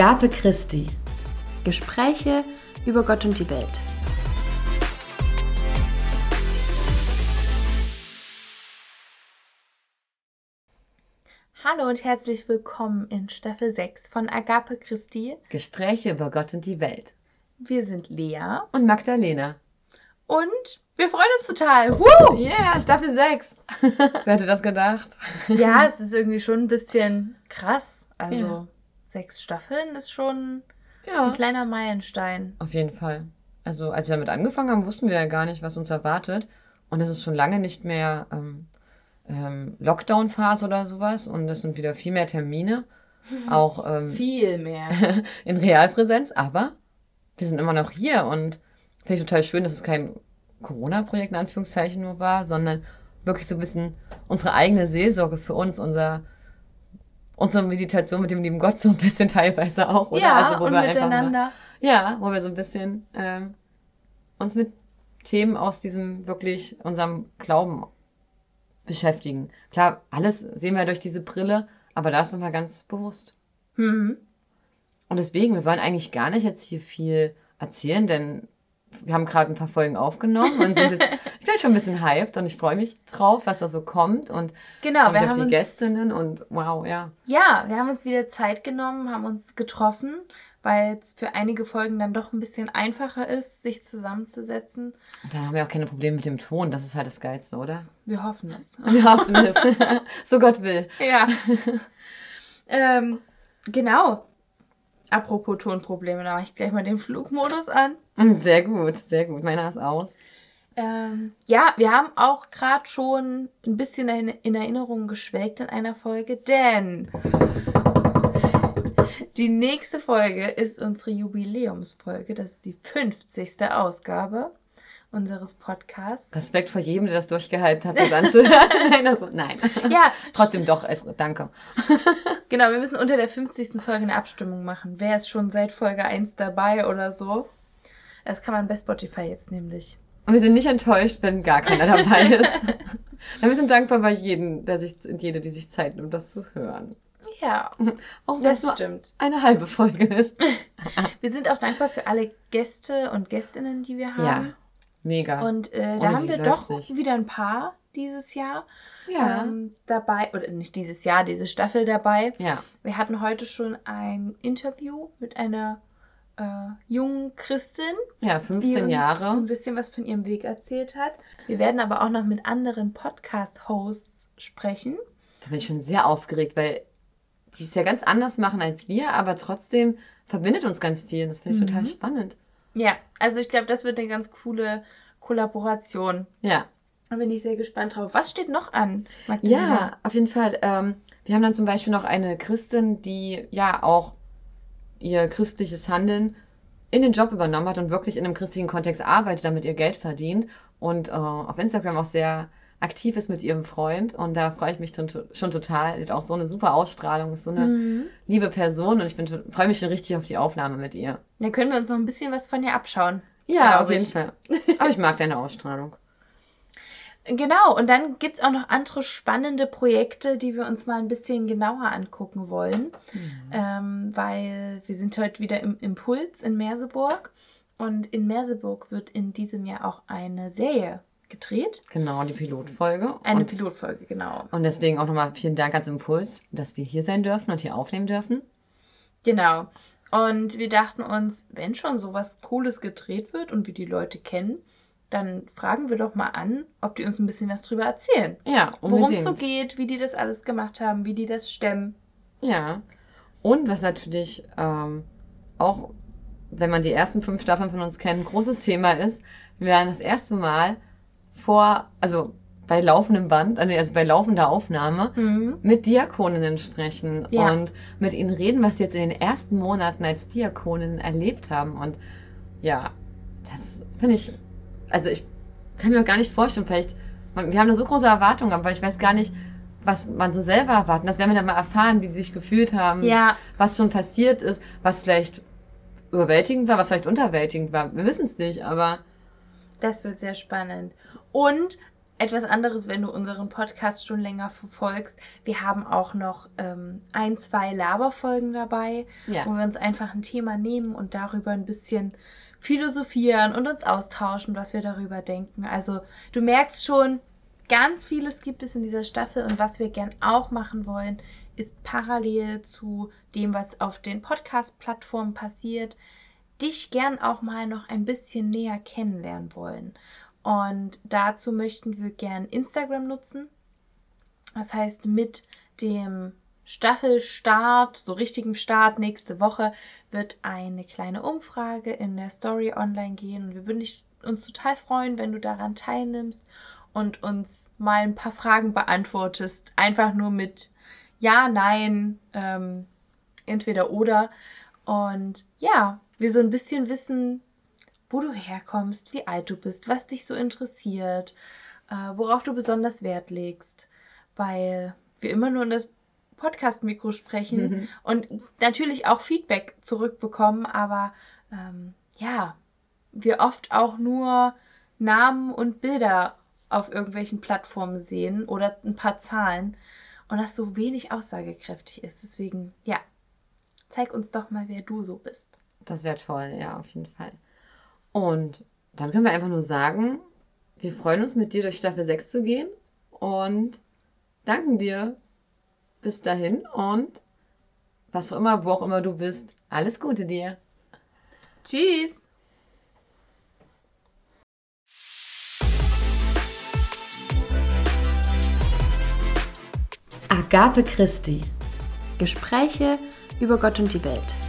Agape Christi. Gespräche über Gott und die Welt. Hallo und herzlich willkommen in Staffel 6 von Agape Christi. Gespräche über Gott und die Welt. Wir sind Lea und Magdalena. Und wir freuen uns total. Woo! Yeah, Staffel 6. Wer hätte das gedacht? Ja, es ist irgendwie schon ein bisschen krass. Also ja. Sechs Staffeln ist schon ja. ein kleiner Meilenstein. Auf jeden Fall. Also als wir damit angefangen haben, wussten wir ja gar nicht, was uns erwartet. Und es ist schon lange nicht mehr ähm, ähm, Lockdown-Phase oder sowas. Und es sind wieder viel mehr Termine. Auch ähm, viel mehr. in Realpräsenz. Aber wir sind immer noch hier und finde ich total schön, dass es kein Corona-Projekt in Anführungszeichen nur war, sondern wirklich so ein bisschen unsere eigene Seelsorge für uns, unser unsere Meditation mit dem lieben Gott so ein bisschen teilweise auch, oder? Ja, also, und miteinander. Mal, ja, wo wir so ein bisschen ähm, uns mit Themen aus diesem wirklich unserem Glauben beschäftigen. Klar, alles sehen wir durch diese Brille, aber da ist nochmal ganz bewusst. Mhm. Und deswegen, wir wollen eigentlich gar nicht jetzt hier viel erzählen, denn wir haben gerade ein paar Folgen aufgenommen und sind jetzt, schon ein bisschen hyped und ich freue mich drauf, was da so kommt und genau, wir haben die uns, Gästinnen und wow, ja. Ja, wir haben uns wieder Zeit genommen, haben uns getroffen, weil es für einige Folgen dann doch ein bisschen einfacher ist, sich zusammenzusetzen. Und dann haben wir auch keine Probleme mit dem Ton, das ist halt das Geilste, oder? Wir hoffen es. Wir hoffen es. so Gott will. Ja. ähm, genau. Apropos Tonprobleme, da mache ich gleich mal den Flugmodus an. Sehr gut, sehr gut. Meiner ist aus. Ähm, ja, wir haben auch gerade schon ein bisschen in Erinnerung geschwelgt in einer Folge, denn die nächste Folge ist unsere Jubiläumsfolge. Das ist die 50. Ausgabe unseres Podcasts. Respekt vor jedem, der das durchgehalten hat, das anzuhören. nein, also, nein. Ja. Trotzdem doch, es, danke. genau, wir müssen unter der 50. Folge eine Abstimmung machen. Wer ist schon seit Folge 1 dabei oder so? Das kann man bei Spotify jetzt nämlich. Und wir sind nicht enttäuscht, wenn gar keiner dabei ist. wir sind dankbar bei jedem, der sich, jede, die sich Zeit nimmt, das zu hören. Ja, auch das stimmt. Eine halbe Folge ist. wir sind auch dankbar für alle Gäste und Gästinnen, die wir haben. Ja, mega. Und äh, da haben wir doch sich. wieder ein paar dieses Jahr ja. ähm, dabei, oder nicht dieses Jahr, diese Staffel dabei. Ja. Wir hatten heute schon ein Interview mit einer äh, jungen Christin. Ja, 15 die uns Jahre. ein bisschen was von ihrem Weg erzählt hat. Wir werden aber auch noch mit anderen Podcast-Hosts sprechen. Da bin ich schon sehr aufgeregt, weil die es ja ganz anders machen als wir, aber trotzdem verbindet uns ganz viel. Das finde ich mhm. total spannend. Ja, also ich glaube, das wird eine ganz coole Kollaboration. Ja. Da bin ich sehr gespannt drauf. Was steht noch an, Magdalena? Ja, auf jeden Fall. Ähm, wir haben dann zum Beispiel noch eine Christin, die ja auch ihr christliches Handeln in den Job übernommen hat und wirklich in einem christlichen Kontext arbeitet, damit ihr Geld verdient und äh, auf Instagram auch sehr aktiv ist mit ihrem Freund und da freue ich mich schon, schon total. Sie hat auch so eine super Ausstrahlung, ist so eine mhm. liebe Person und ich freue mich schon richtig auf die Aufnahme mit ihr. Da können wir uns noch ein bisschen was von ihr abschauen. Ja, auf jeden ich. Fall. Aber ich mag deine Ausstrahlung. Genau, und dann gibt es auch noch andere spannende Projekte, die wir uns mal ein bisschen genauer angucken wollen. Mhm. Ähm, weil wir sind heute wieder im Impuls in Merseburg. Und in Merseburg wird in diesem Jahr auch eine Serie gedreht. Genau, die Pilotfolge. Eine und, Pilotfolge, genau. Und deswegen auch nochmal vielen Dank als Impuls, dass wir hier sein dürfen und hier aufnehmen dürfen. Genau. Und wir dachten uns, wenn schon sowas Cooles gedreht wird und wir die Leute kennen, dann fragen wir doch mal an, ob die uns ein bisschen was drüber erzählen. Ja, Worum es so geht, wie die das alles gemacht haben, wie die das stemmen. Ja. Und was natürlich ähm, auch, wenn man die ersten fünf Staffeln von uns kennt, ein großes Thema ist, wir werden das erste Mal vor, also bei laufendem Band, also bei laufender Aufnahme, mhm. mit Diakoninnen sprechen ja. und mit ihnen reden, was sie jetzt in den ersten Monaten als Diakoninnen erlebt haben. Und ja, das finde ich also ich kann mir auch gar nicht vorstellen, vielleicht, wir haben eine so große Erwartung, aber ich weiß gar nicht, was man so selber erwarten. Das werden wir dann mal erfahren, wie sie sich gefühlt haben, ja. was schon passiert ist, was vielleicht überwältigend war, was vielleicht unterwältigend war. Wir wissen es nicht, aber. Das wird sehr spannend. Und etwas anderes, wenn du unseren Podcast schon länger verfolgst. Wir haben auch noch ähm, ein, zwei Laberfolgen dabei, ja. wo wir uns einfach ein Thema nehmen und darüber ein bisschen philosophieren und uns austauschen, was wir darüber denken. Also du merkst schon, ganz vieles gibt es in dieser Staffel und was wir gern auch machen wollen, ist parallel zu dem, was auf den Podcast-Plattformen passiert, dich gern auch mal noch ein bisschen näher kennenlernen wollen. Und dazu möchten wir gern Instagram nutzen. Das heißt, mit dem Staffelstart, so richtigem Start nächste Woche, wird eine kleine Umfrage in der Story online gehen. Und wir würden uns total freuen, wenn du daran teilnimmst und uns mal ein paar Fragen beantwortest. Einfach nur mit Ja, Nein, ähm, entweder oder. Und ja, wir so ein bisschen wissen, wo du herkommst, wie alt du bist, was dich so interessiert, äh, worauf du besonders Wert legst, weil wir immer nur in das Podcast-Mikro sprechen mhm. und natürlich auch Feedback zurückbekommen, aber ähm, ja, wir oft auch nur Namen und Bilder auf irgendwelchen Plattformen sehen oder ein paar Zahlen und das so wenig aussagekräftig ist. Deswegen, ja, zeig uns doch mal, wer du so bist. Das wäre toll, ja, auf jeden Fall. Und dann können wir einfach nur sagen, wir freuen uns mit dir durch Staffel 6 zu gehen und danken dir bis dahin und was auch immer, wo auch immer du bist, alles Gute dir. Tschüss. Agape Christi. Gespräche über Gott und die Welt.